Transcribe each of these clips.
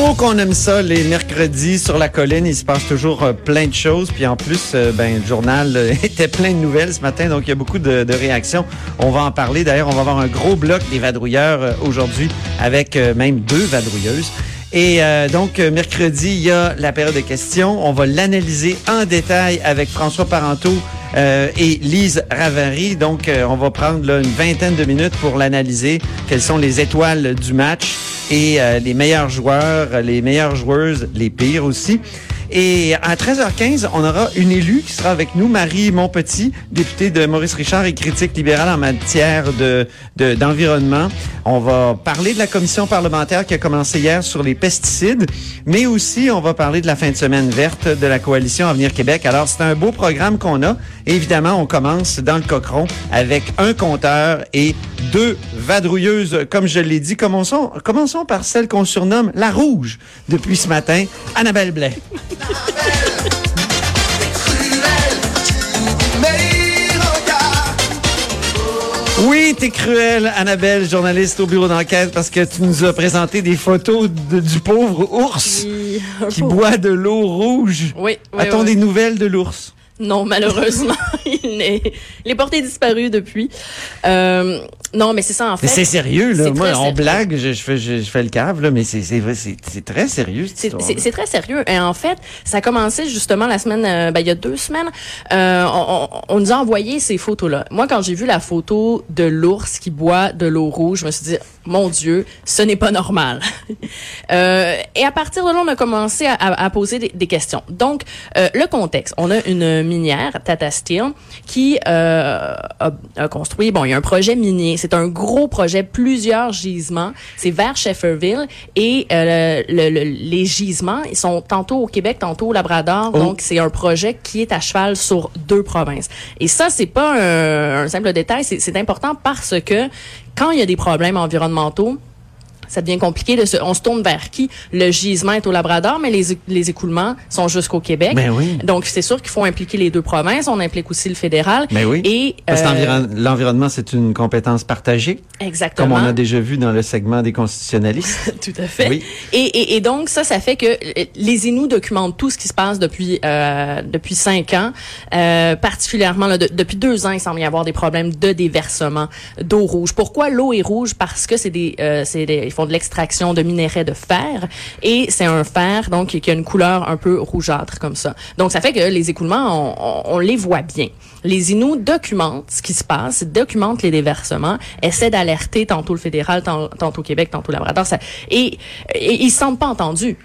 Oh, qu'on aime ça, les mercredis sur la colline, il se passe toujours euh, plein de choses. Puis en plus, euh, ben, le journal euh, était plein de nouvelles ce matin, donc il y a beaucoup de, réactions. On va en parler. D'ailleurs, on va avoir un gros bloc des vadrouilleurs aujourd'hui avec même deux vadrouilleuses. Et donc, mercredi, il y a la période de questions. On va l'analyser en détail avec François Parenteau et Lise Ravary. Donc, on va prendre là, une vingtaine de minutes pour l'analyser. Quelles sont les étoiles du match? Et euh, les meilleurs joueurs, les meilleures joueuses, les pires aussi. Et à 13h15, on aura une élue qui sera avec nous, Marie Montpetit, députée de Maurice Richard et critique libérale en matière de de- d'environnement. on va parler de la commission parlementaire qui a commencé hier sur les pesticides, mais aussi on va parler de la fin de semaine verte de la coalition Avenir Québec. Alors c'est un beau programme qu'on a. Évidemment, on commence dans le cochon avec un compteur et deux vadrouilleuses, comme je l'ai dit. Commençons, commençons par celle qu'on surnomme la rouge depuis ce matin, Annabelle Blais. Oui, t'es cruelle, Annabelle, journaliste au bureau d'enquête, parce que tu nous as présenté des photos de- du pauvre ours Oui, qui boit de l'eau rouge. Oui, oui, A-t-on oui. des nouvelles de l'ours? Non, malheureusement, il est, il est porté disparu depuis. Euh, non, mais c'est ça en fait. Mais c'est sérieux, là. Moi, on sérieux. blague, je, je fais, je, je fais le cave, là, mais c'est, c'est, vrai, c'est, c'est très sérieux, C'est- très sérieux. Et en fait, ça a commencé justement la semaine, euh, ben, il y a deux semaines. Euh, on, on- on nous a envoyé ces photos-là. Moi, quand j'ai vu la photo de l'ours qui boit de l'eau rouge, je me suis dit, mon Dieu, ce n'est pas normal. Euh, et à partir de là, on a commencé à, à- à poser des, des questions. Donc, euh, le contexte. On a une minière, Tata Steel, qui euh, a, a construit, bon, il y a un projet minier. C'est un gros projet, plusieurs gisements. C'est vers Shefferville. Et euh, le- le- les gisements, ils sont tantôt au Québec, tantôt au Labrador. Oh. Donc, c'est un projet qui est à cheval sur deux provinces. Et ça, c'est pas un, un simple détail, c'est important parce que quand il y a des problèmes environnementaux, malta ça devient compliqué. De se, on se tourne vers qui? Le gisement est au Labrador, mais les, les écoulements sont jusqu'au Québec. Ben oui. Donc, c'est sûr qu'il faut impliquer les deux provinces. On implique aussi le fédéral. Mais oui. Et, Parce que euh, l'environ- l'environnement, c'est une compétence partagée, exactement. comme on a déjà vu dans le segment des constitutionnalistes. Tout à fait. Oui. Et, et, et donc ça, ça fait que euh, les Inuits documentent tout ce qui se passe depuis euh, depuis cinq ans, euh, particulièrement là, de- depuis deux ans, il semble y avoir des problèmes de déversement d'eau rouge. Pourquoi l'eau est rouge? Parce que c'est des, c'est des, ils font de l'extraction de minerais de fer et c'est un fer donc qui a une couleur un peu rougeâtre comme ça. Donc ça fait que les écoulements, on, les voit bien. Les Inuits documentent ce qui se passe, documentent les déversements, essaient d'alerter tantôt le fédéral, tant- tantôt Québec, tantôt Labrador, ça, et, et ils se sentent pas entendus.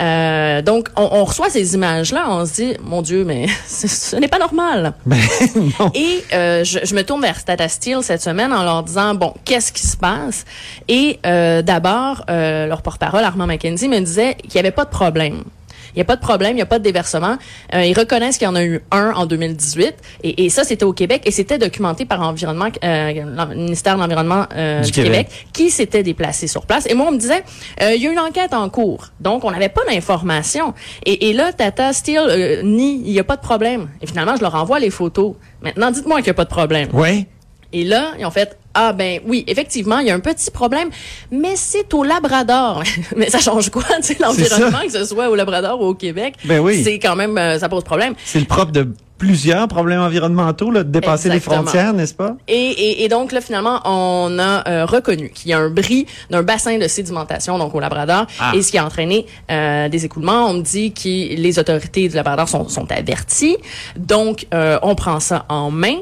Euh, donc, on, on reçoit ces images-là, on se dit, mon Dieu, mais ce, ce n'est pas normal. Ben, non. Et euh, je, je me tourne vers Stata Steel cette semaine en leur disant, bon, qu'est-ce qui se passe? Et euh, d'abord, euh, leur porte-parole, Armand McKenzie, me disait qu'il n'y avait pas de problème. Il n'y a pas de problème, il n'y a pas de déversement. Euh, ils reconnaissent qu'il y en a eu un en 2018. Et, et ça, c'était au Québec. Et c'était documenté par environnement, euh, le ministère de l'Environnement euh, Du Québec. Québec. qui s'était déplacé sur place. Et moi, on me disait, euh, il y a une enquête en cours. Donc, on n'avait pas d'informations. Et, et là, Tata Steel euh, nie, il n'y a pas de problème. Et finalement, je leur envoie les photos. Maintenant, dites-moi qu'il n'y a pas de problème. Ouais. Et là, ils ont fait ah ben oui, effectivement, il y a un petit problème, mais c'est au Labrador. mais ça change quoi, tu sais, l'environnement, que ce soit au Labrador ou au Québec, Ben oui. c'est quand même euh, ça pose problème. C'est le propre de plusieurs problèmes environnementaux, là, de dépasser Exactement. les frontières, n'est-ce pas? Et, et, et donc là, finalement, on a euh, reconnu qu'il y a un bris d'un bassin de sédimentation, donc au Labrador, Ah. et ce qui a entraîné euh, des écoulements. On me dit que les autorités du Labrador sont, sont averties, donc euh, on prend ça en main.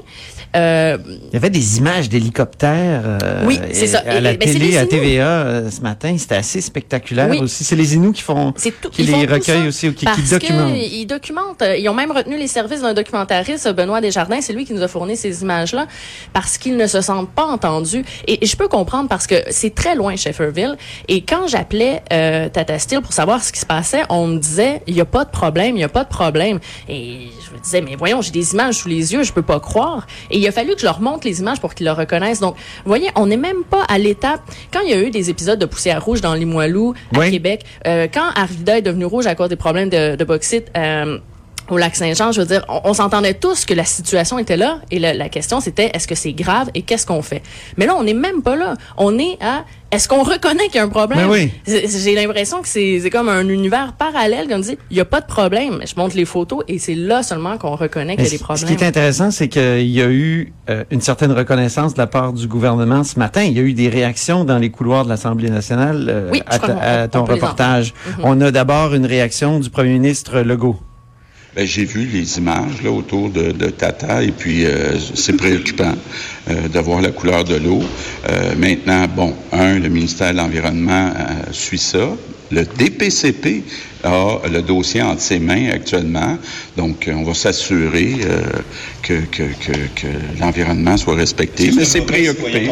Il y avait des images d'hélicoptères Oui, c'est ça. à Et- la télé, à. TVA ce matin. C'était assez spectaculaire Oui. aussi. C'est les Inuits qui font, tout. qui les recueillent aussi ou qui, qui documentent. ils documentent. Ils ont même retenu les services d'un documentariste, Benoît Desjardins. C'est lui qui nous a fourni ces images-là parce qu'ils ne se sentent pas entendus. Et, et je peux comprendre parce que c'est très loin, Shefferville. Et quand j'appelais euh, Tata Steel pour savoir ce qui se passait, on me disait il y a pas de problème, il y a pas de problème. Et je me disais mais voyons, j'ai des images sous les yeux, je peux pas croire. Et il a fallu que je leur montre les images pour qu'ils le reconnaissent. Donc, vous voyez, on n'est même pas à l'étape quand il y a eu des épisodes de poussière rouge dans Limoilou à Oui. Québec, euh, quand Arvida est devenue rouge à cause des problèmes de, de bauxite euh, au lac Saint-Jean, je veux dire, on, on s'entendait tous que la situation était là et la, la question c'était est-ce que c'est grave et qu'est-ce qu'on fait? Mais là, on n'est même pas là. On est à est-ce qu'on reconnaît qu'il y a un problème? Oui. J'ai l'impression que c'est comme un univers parallèle comme dit, il y a pas de problème. Je montre les photos et c'est là seulement qu'on reconnaît qu'il y a des problèmes. Ce qui est intéressant, c'est qu'il y a eu euh, une certaine reconnaissance de la part du gouvernement ce matin. Il y a eu des réactions dans les couloirs de l'Assemblée nationale euh, Oui, à, ton reportage. entendre. On a d'abord une réaction du premier ministre Legault. Ben, j'ai vu les images là, autour de, de Tata et puis euh, c'est préoccupant euh, de voir la couleur de l'eau. Euh, maintenant, bon, un, le ministère de l'Environnement euh, suit ça. Le DPCP a le dossier entre ses mains actuellement. Donc, on va s'assurer euh, que, que, que, que l'environnement soit respecté. Mais c'est préoccupé.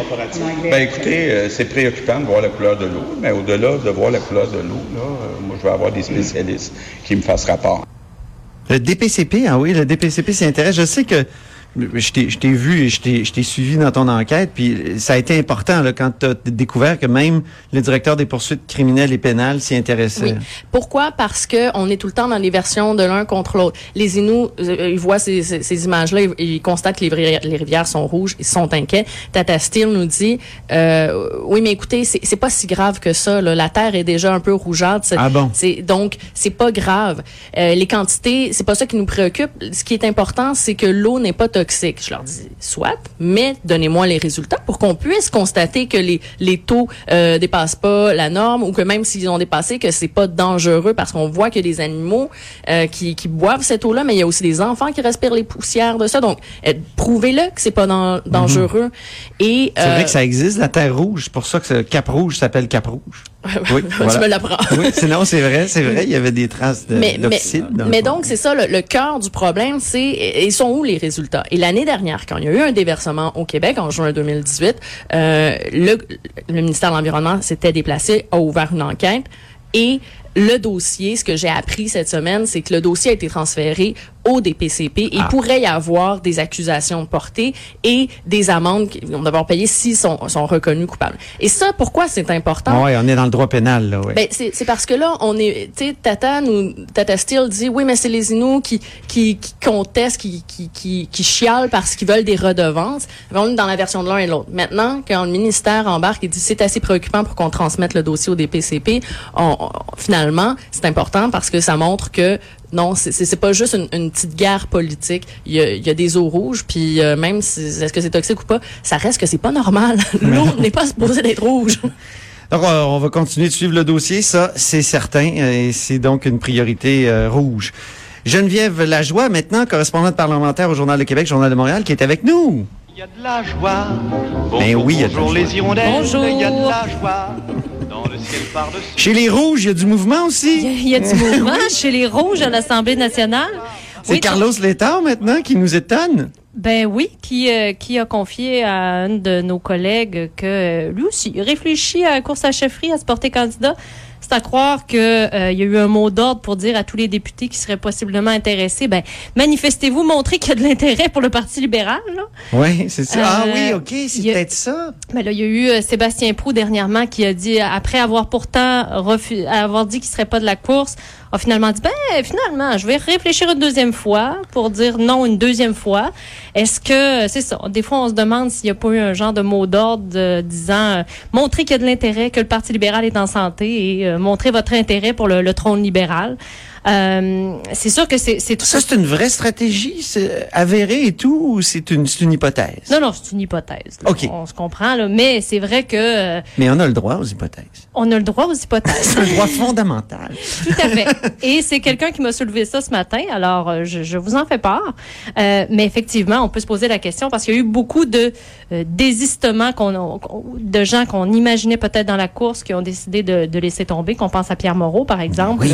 Ben, écoutez, euh, c'est préoccupant de voir la couleur de l'eau. Mais au-delà de voir la couleur de l'eau, là, euh, moi, je vais avoir des spécialistes qui me fassent rapport. Le DPCP, ah oui, le DPCP s'y intéresse. Je sais que je t'ai vu et je t'ai suivi dans ton enquête, puis ça a été important là, quand tu as découvert que même le directeur des poursuites criminelles et pénales s'y intéressait. Oui. Pourquoi? Parce que on est tout le temps dans les versions de l'un contre l'autre. Les Inuits, euh, ils voient ces, ces, ces images-là, ils, ils constatent que les, rivières sont rouges, ils sont inquiets. Tata Steele nous dit, euh, oui, mais écoutez, c'est pas si grave que ça. Là. La terre est déjà un peu rougeâtre. Ah bon? donc c'est pas grave. Euh, les quantités, c'est pas ça qui nous préoccupe. Ce qui est important, c'est que l'eau n'est pas toxique. Je leur dis soit, mais donnez-moi les résultats pour qu'on puisse constater que les les taux euh, dépassent pas la norme ou que même s'ils ont dépassé que c'est pas dangereux parce qu'on voit qu'il y a des animaux euh, qui qui boivent cette eau-là, mais il y a aussi des enfants qui respirent les poussières de ça. Donc euh, prouvez-le que c'est pas dan- dangereux. Et C'est euh, vrai que ça existe, la Terre rouge. C'est pour ça que Cap Rouge s'appelle Cap Rouge. Oui, tu voilà. me l'apprends. oui, sinon, c'est vrai, c'est vrai, il y avait des traces de- mais, mais, dans donc, c'est ça, le, le cœur du problème, c'est, ils sont où les résultats? Et l'année dernière, quand il y a eu un déversement au Québec, en juin 2018, euh, le, le ministère de l'Environnement s'était déplacé, a ouvert une enquête, et le dossier, ce que j'ai appris cette semaine, c'est que le dossier a été transféré DPCP. et Il Ah. pourrait y avoir des accusations portées et des amendes qui vont devoir payer s'ils sont, sont reconnus coupables. Et ça, pourquoi c'est important? Oui, on est dans le droit pénal, là, oui. Ben, c'est parce que là, on est, tu sais, Tata nous, Tata Steele dit, oui, mais c'est les Inuits qui, qui, qui contestent, qui, qui, qui, qui chialent parce qu'ils veulent des redevances. Ben, on est dans la version de l'un et l'autre. Maintenant, quand le ministère embarque et dit, c'est assez préoccupant pour qu'on transmette le dossier au DPCP, on, on- finalement, c'est important parce que ça montre que non, c'est pas juste une, une petite guerre politique. Il y a, il y a des eaux rouges, puis euh, même si est-ce que c'est toxique ou pas, ça reste que c'est pas normal. L'eau n'est pas supposée d'être rouge. Donc, euh, on va continuer de suivre le dossier, ça, c'est certain, euh, et c'est donc une priorité euh, rouge. Geneviève Lajoie, maintenant correspondante parlementaire au Journal de Québec, Journal de Montréal, qui est avec nous. Il y a de la joie. Ben Bonjour, oui, il y a de la bonjour joie. les hirondelles. Bonjour. Il y a de la joie. Le ciel. Chez les Rouges, il y a du mouvement aussi. il y a du mouvement chez les Rouges à l'Assemblée nationale. C'est Oui, Carlos Létard, maintenant, qui nous étonne. Ben oui, qui, euh, qui a confié à un de nos collègues que euh, lui aussi il réfléchit à la course à chefferie, à se porter candidat. C'est à croire que euh, y a eu un mot d'ordre pour dire à tous les députés qui seraient possiblement intéressés, ben manifestez-vous, montrez qu'il y a de l'intérêt pour le Parti libéral. Là. Oui, c'est ça. ah Euh, oui, OK, c'est peut-être ça. Ben là, il y a eu euh, Sébastien Prou dernièrement qui a dit, après avoir pourtant avoir dit qu'il serait pas de la course, a finalement dit, ben finalement, je vais réfléchir une deuxième fois pour dire non une deuxième fois. Est-ce que, c'est ça, des fois on se demande s'il n'y a pas eu un genre de mot d'ordre euh, disant, euh, montrez qu'il y a de l'intérêt, que le Parti libéral est en santé et euh, montrez votre intérêt pour le trône libéral. Euh, c'est sûr que c'est Ça, c'est une vraie stratégie avérée et tout, ou c'est une, c'est une hypothèse? Non, non, c'est une hypothèse. là. OK. On se comprend, là. Mais c'est vrai que euh, Mais on a le droit aux hypothèses. on a le droit aux hypothèses. C'est un droit fondamental. Tout à fait. Et c'est quelqu'un qui m'a soulevé ça ce matin, alors euh, je, je vous en fais part. Euh, mais effectivement, on peut se poser la question parce qu'il y a eu beaucoup de désistements qu'on, qu'on- de gens qu'on imaginait peut-être dans la course qui ont décidé de, de laisser tomber, qu'on pense à Pierre Moreau, par exemple. Oui.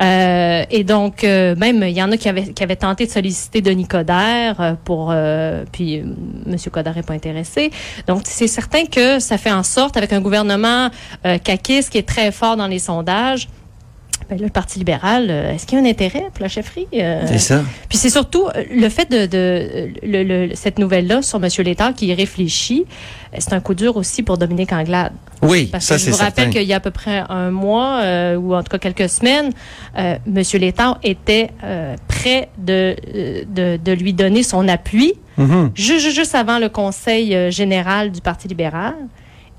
Euh, et donc, euh, même, il y en a qui avaient, qui avaient tenté de solliciter Denis Coderre euh, pour... euh, puis, euh, M. Coderre n'est pas intéressé. Donc, c'est certain que ça fait en sorte, avec un gouvernement euh, caquiste qui est très fort dans les sondages, ben là, le Parti libéral, euh, est-ce qu'il y a un intérêt pour la chefferie? Euh, C'est ça. puis c'est surtout euh, le fait de, de le- le- cette nouvelle-là sur M. Létard qui y réfléchit, c'est un coup dur aussi pour Dominique Anglade. Oui, Parce ça, que je vous rappelle qu'il y a à peu près un mois, euh, ou en tout cas quelques semaines, euh, M. Létard était prêt de, de, de lui donner son appui Mhm. ju- juste avant le conseil général du Parti libéral.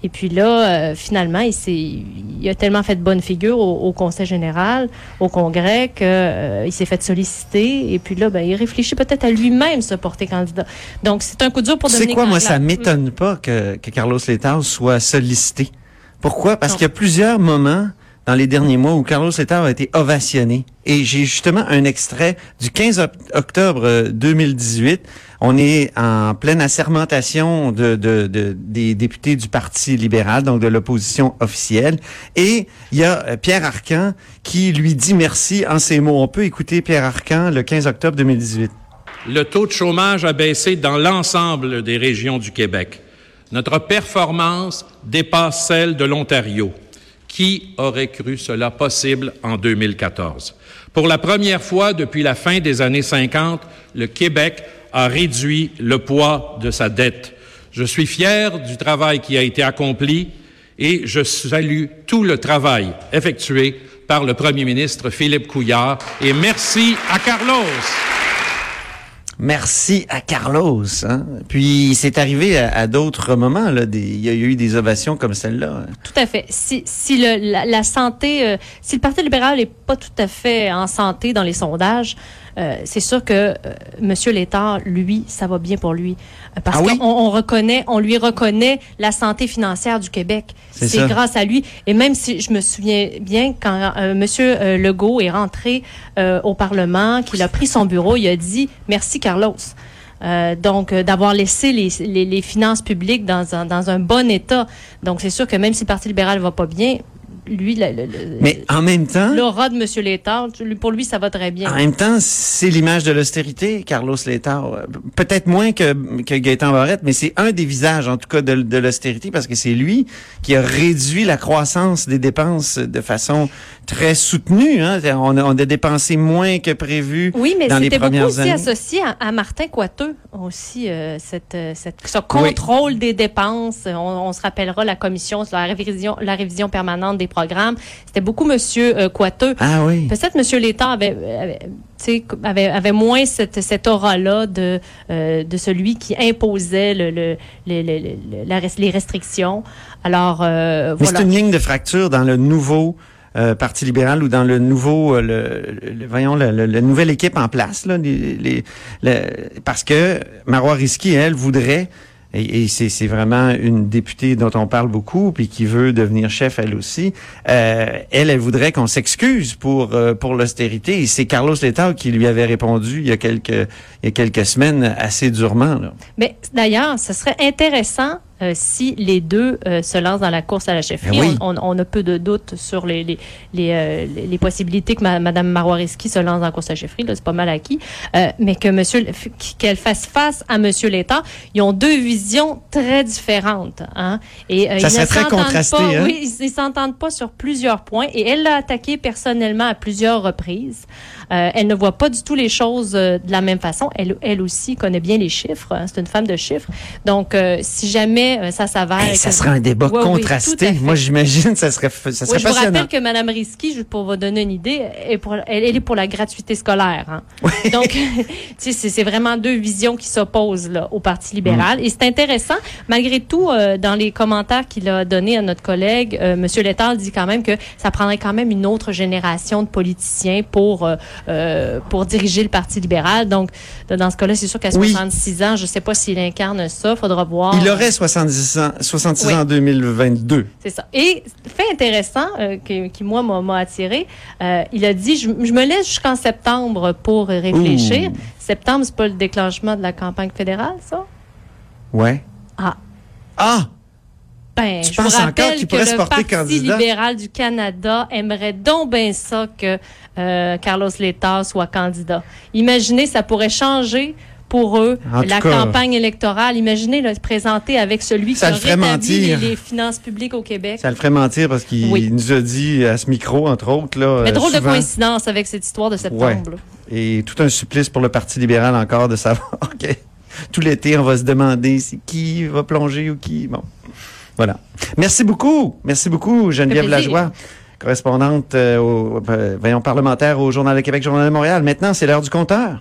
Et puis là, euh, finalement, il, s'est, il a tellement fait de bonne figure au, au conseil général, au congrès, que euh, s'est fait solliciter. Et puis là, ben, il réfléchit peut-être à lui-même se porter candidat. Donc, c'est un coup dur pour Dominique quoi, moi, ça m'étonne pas que, que Carlos Letao soit sollicité. Pourquoi? Parce qu'il y a plusieurs moments dans les derniers mois où Carlos Letao a été ovationné. Et j'ai justement un extrait du 15 oc- octobre euh, 2018. On est en pleine assermentation de, de, de- des députés du Parti libéral, donc de l'opposition officielle. Et il y a euh, Pierre Arcan qui lui dit merci en ces mots. On peut écouter Pierre Arcan le 15 octobre 2018. Le taux de chômage a baissé dans l'ensemble des régions du Québec. Notre performance dépasse celle de l'Ontario. Qui aurait cru cela possible en 2014? Pour la première fois depuis la fin des années 50, le Québec a réduit le poids de sa dette. Je suis fier du travail qui a été accompli et je salue tout le travail effectué par le premier ministre Philippe Couillard et merci à Carlos. Merci à Carlos. Hein? Puis c'est arrivé à, à d'autres moments. Là, des- il y a eu des ovations comme celle-là. Tout à fait. Si, si le, la, la santé, euh, si le Parti libéral n'est pas tout à fait en santé dans les sondages, euh, c'est sûr que euh, Monsieur Létard, lui, ça va bien pour lui, Euh, parce Ah oui? qu'on on reconnaît, on lui reconnaît la santé financière du Québec. C'est grâce à lui. Et même si je me souviens bien quand Monsieur Legault est rentré au Parlement, qu'il a pris son bureau, il a dit merci Carlos. Euh, donc, euh, d'avoir laissé les, les, les finances publiques dans un, dans un bon état. Donc, c'est sûr que même si le Parti libéral va pas bien, lui, Mais en même temps, l'aura de M. Létard, pour lui, ça va très bien. en même temps, c'est l'image de l'austérité, Carlos. Euh, Peut-être moins que, que Gaëtan Barrette, mais c'est un des visages, en tout cas, de, de l'austérité, parce que c'est lui qui a réduit la croissance des dépenses de façon très soutenue. Hein? On, a, on a dépensé moins que prévu Oui, mais c'était beaucoup aussi années. associé à, à Martin Coiteux, aussi, euh, cette, euh, cette, ce contrôle des dépenses. On, on se rappellera la commission sur la révision, la révision permanente des C'était beaucoup Monsieur euh, Coiteux. Ah oui. Peut-être Monsieur Létard avait, avait, avait, avait moins cette, cette aura-là de, euh, de celui qui imposait le, le, le- le- le- la res- les restrictions. Alors, euh, Mais voilà. c'est une ligne de fracture dans le nouveau euh, Parti libéral ou dans le nouveau, le, voyons, la nouvelle équipe en place, là, les, les- le- parce que Marois Risky, elle, voudrait, et, et c'est vraiment une députée dont on parle beaucoup, puis qui veut devenir chef elle aussi, euh, elle, elle voudrait qu'on s'excuse pour euh, pour l'austérité, et c'est Carlos Letao qui lui avait répondu il y a quelques il y a quelques semaines assez durement. Là. Mais d'ailleurs, ce serait intéressant euh, si les deux euh, se lancent dans la course à la chefferie. Ben oui. on, on- on a peu de doutes sur les, les, les, euh, les- possibilités que ma, Mme Maroireski se lance dans la course à la chefferie. Là, c'est pas mal acquis. Euh, mais que monsieur, qu'elle fasse face à Monsieur Létard, ils ont deux visions très différentes. Hein? Et, euh, Ça ils serait très contrasté, pas- hein? Oui, ils ils s'entendent pas sur plusieurs points. Et elle l'a attaqué personnellement à plusieurs reprises. Euh, elle ne voit pas du tout les choses euh, de la même façon. Elle, elle aussi connaît bien les chiffres. hein. C'est une femme de chiffres. Donc, euh, si jamais euh, ça s'avère... Hey, ça serait un débat Oui, oui, contrasté. Moi, j'imagine ça serait, ça serait Oui, je vous rappelle que Mme Risky, juste pour vous donner une idée, est pour, elle, elle est pour la gratuité scolaire. Hein. Donc, tu sais, c'est vraiment deux visions qui s'opposent au Parti libéral. Et c'est intéressant, malgré tout, euh, dans les commentaires qu'il a donnés à notre collègue, euh, M. Letard dit quand même que ça prendrait quand même une autre génération de politiciens pour, euh, euh, pour diriger le Parti libéral. Donc, dans ce cas-là, c'est sûr qu'à Oui. 66 ans, je sais pas s'il incarne ça, faudra voir. Il aurait 70 ans, 66 Oui. ans en 2022. C'est ça. Et fait intéressant euh, qui, qui, moi m'a- m'a attiré, euh, il a dit je, je me laisse jusqu'en septembre pour réfléchir. Ouh. Septembre, c'est pas le déclenchement de la campagne fédérale, ça? Ouais. Ah. Ah! Ben, Tu je vous penses encore rappelle qu'il que pourrait se le Parti candidat? libéral du Canada aimerait donc bien ça que euh, Carlos Letard soit candidat. Imaginez, ça pourrait changer pour eux En la cas- campagne électorale. Imaginez le présenter avec celui Ça qui a rétabli les, finances publiques au Québec. Ça le ferait mentir parce qu'il Oui. nous a dit à ce micro, entre autres, là. Mais drôle de souvent- coïncidence avec cette histoire de septembre. Ouais. Et tout un supplice pour le Parti libéral encore de savoir que tout l'été, on va se demander qui va plonger ou qui. Bon. Voilà. Merci beaucoup. Merci beaucoup, Geneviève. Lajoie, correspondante euh, au, euh, voyons, parlementaire au Journal de Québec, Journal de Montréal. Maintenant, c'est l'heure du compteur.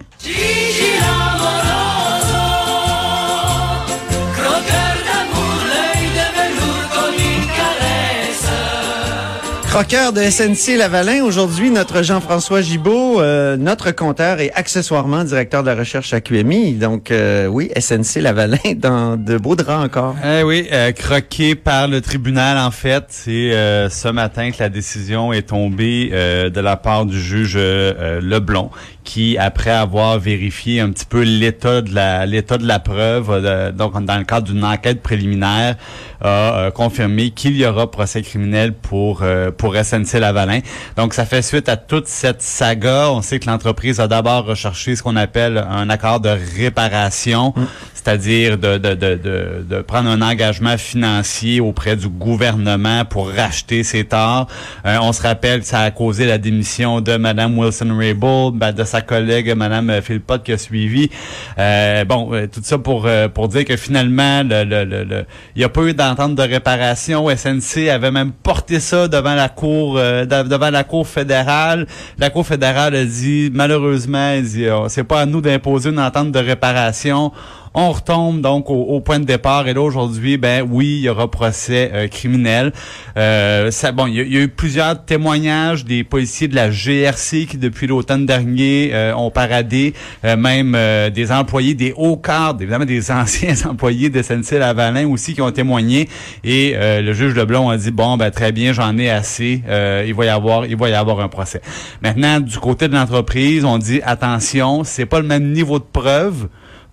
Croqueur de SNC Lavalin, aujourd'hui notre Jean-François Gibault, euh, notre compteur et accessoirement directeur de la recherche à QMI. Donc euh, oui, SNC Lavalin dans de beaux draps encore. Eh oui, euh, croqué par le tribunal en fait. C'est euh, ce matin que la décision est tombée euh, de la part du juge euh, Leblon, qui après avoir vérifié un petit peu l'état de la l'état de la preuve, euh, donc dans le cadre d'une enquête préliminaire, a euh, confirmé qu'il y aura procès criminel pour euh, pour SNC Lavalin. Donc ça fait suite à toute cette saga. On sait que l'entreprise a d'abord recherché ce qu'on appelle un accord de réparation, c'est-à-dire de, de, de, de, prendre un engagement financier auprès du gouvernement pour racheter ses torts. Euh, on se rappelle que ça a causé la démission de Madame Wilson-Raybould, ben, de sa collègue Madame Philpott qui a suivi. Euh, bon, euh, tout ça pour euh, pour dire que finalement, le, le, le, le- il n'y a pas eu d'entente de réparation. SNC avait même porté ça devant la cour euh, de- devant la cour fédérale. La cour fédérale a dit malheureusement, euh, c'est pas à nous d'imposer une entente de réparation. On retombe donc au, point de départ et là aujourd'hui, ben oui, il y aura procès euh, criminel. Euh, bon, il y, a- eu plusieurs témoignages des policiers de la GRC qui depuis l'automne dernier euh, ont paradé, euh, même euh, des employés des hauts cadres, évidemment des anciens employés de SNC Lavalin aussi qui ont témoigné et le juge Leblon a dit bon ben très bien, j'en ai assez, il va y avoir il va y avoir un procès. Maintenant du côté de l'entreprise, on dit attention, c'est pas le même niveau de preuve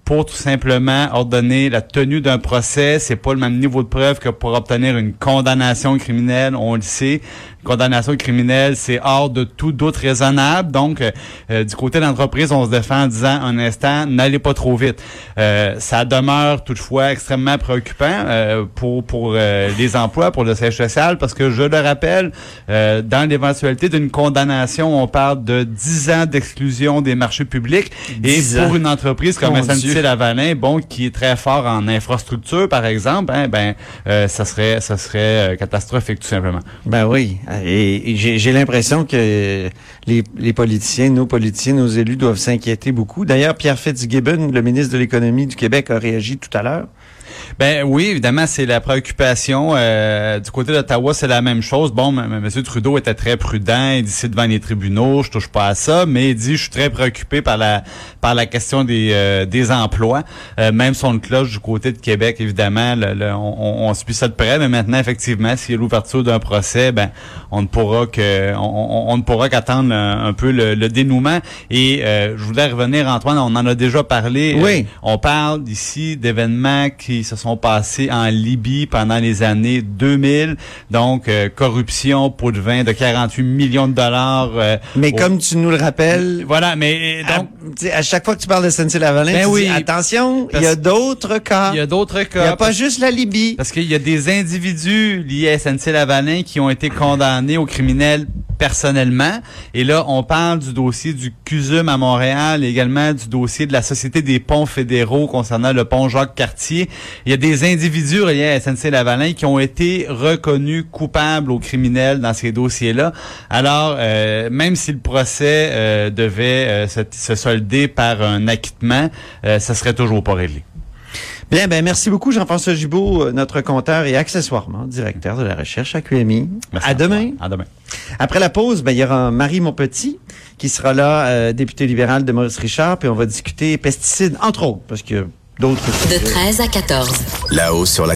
pour tout simplement ordonner la tenue d'un procès. C'est pas le même niveau de preuve que pour obtenir une condamnation criminelle. On le sait. Condamnation criminelle, c'est hors de tout doute raisonnable. Donc, euh, euh, du côté de l'entreprise, on se défend en disant un instant, n'allez pas trop vite. Euh, ça demeure toutefois extrêmement préoccupant euh, pour pour euh, les emplois, pour le siège social, parce que je le rappelle, euh, dans l'éventualité d'une condamnation, on parle de 10 ans d'exclusion des marchés publics. Et 10 pour ans. une entreprise comme Mon SNC Dieu. Lavalin, bon, qui est très fort en infrastructure, par exemple, hein, ben, euh, ça serait, ça serait euh, catastrophique tout simplement. Ben oui. Et, j'ai l'impression que les, les politiciens, nos politiciens, nos élus doivent s'inquiéter beaucoup. D'ailleurs, Pierre Fitzgibbon, le ministre de l'Économie du Québec, a réagi tout à l'heure. Ben oui, évidemment, c'est la préoccupation. Euh, du côté d'Ottawa, c'est la même chose. Bon, m-. Trudeau était très prudent. Il dit c'est devant les tribunaux, je touche pas à ça, mais il dit je suis très préoccupé par la par la question des euh, des emplois. Euh, même son de cloche du côté de Québec, évidemment, le- le- on, on- suit ça de près. Mais maintenant, effectivement, s'il y a l'ouverture d'un procès, ben on ne pourra que on, on- on ne pourra qu'attendre un, un peu le, le dénouement. Et euh, je voulais revenir, Antoine, on en a déjà parlé. Oui. Euh, on parle ici d'événements qui se sont passés en Libye pendant les années 2000. Donc, euh, corruption, pot de vin de 48 millions de dollars. euh, Mais au- comme tu nous le rappelles, Voilà, mais euh, à, donc, sais, à chaque fois que tu parles de SNC-Lavalin, Ben tu oui. dis attention, il y a d'autres cas. il y a d'autres Il n'y a cas. pas juste la Libye. Parce qu'il y a des individus liés à SNC Lavalin qui ont été condamnés au criminel personnellement. Et là, on parle du dossier du CUSUM à Montréal, également du dossier de la Société des ponts fédéraux concernant le pont Jacques-Cartier. Il y a des individus reliés à SNC-Lavalin qui ont été reconnus coupables aux criminels dans ces dossiers-là. Alors, euh, même si le procès euh, devait euh, se, se solder par un acquittement, euh, ça serait toujours pas réglé. Bien, ben merci beaucoup Jean-François Gibault, euh, notre compteur et accessoirement directeur de la recherche à QMI. Merci, à demain. À demain. Après la pause, ben, il y aura Marie Monpetit qui sera là, euh, député libéral de Maurice Richard, puis on va discuter pesticides, entre autres, parce que d'autres... De 13 à 14. Là-haut sur la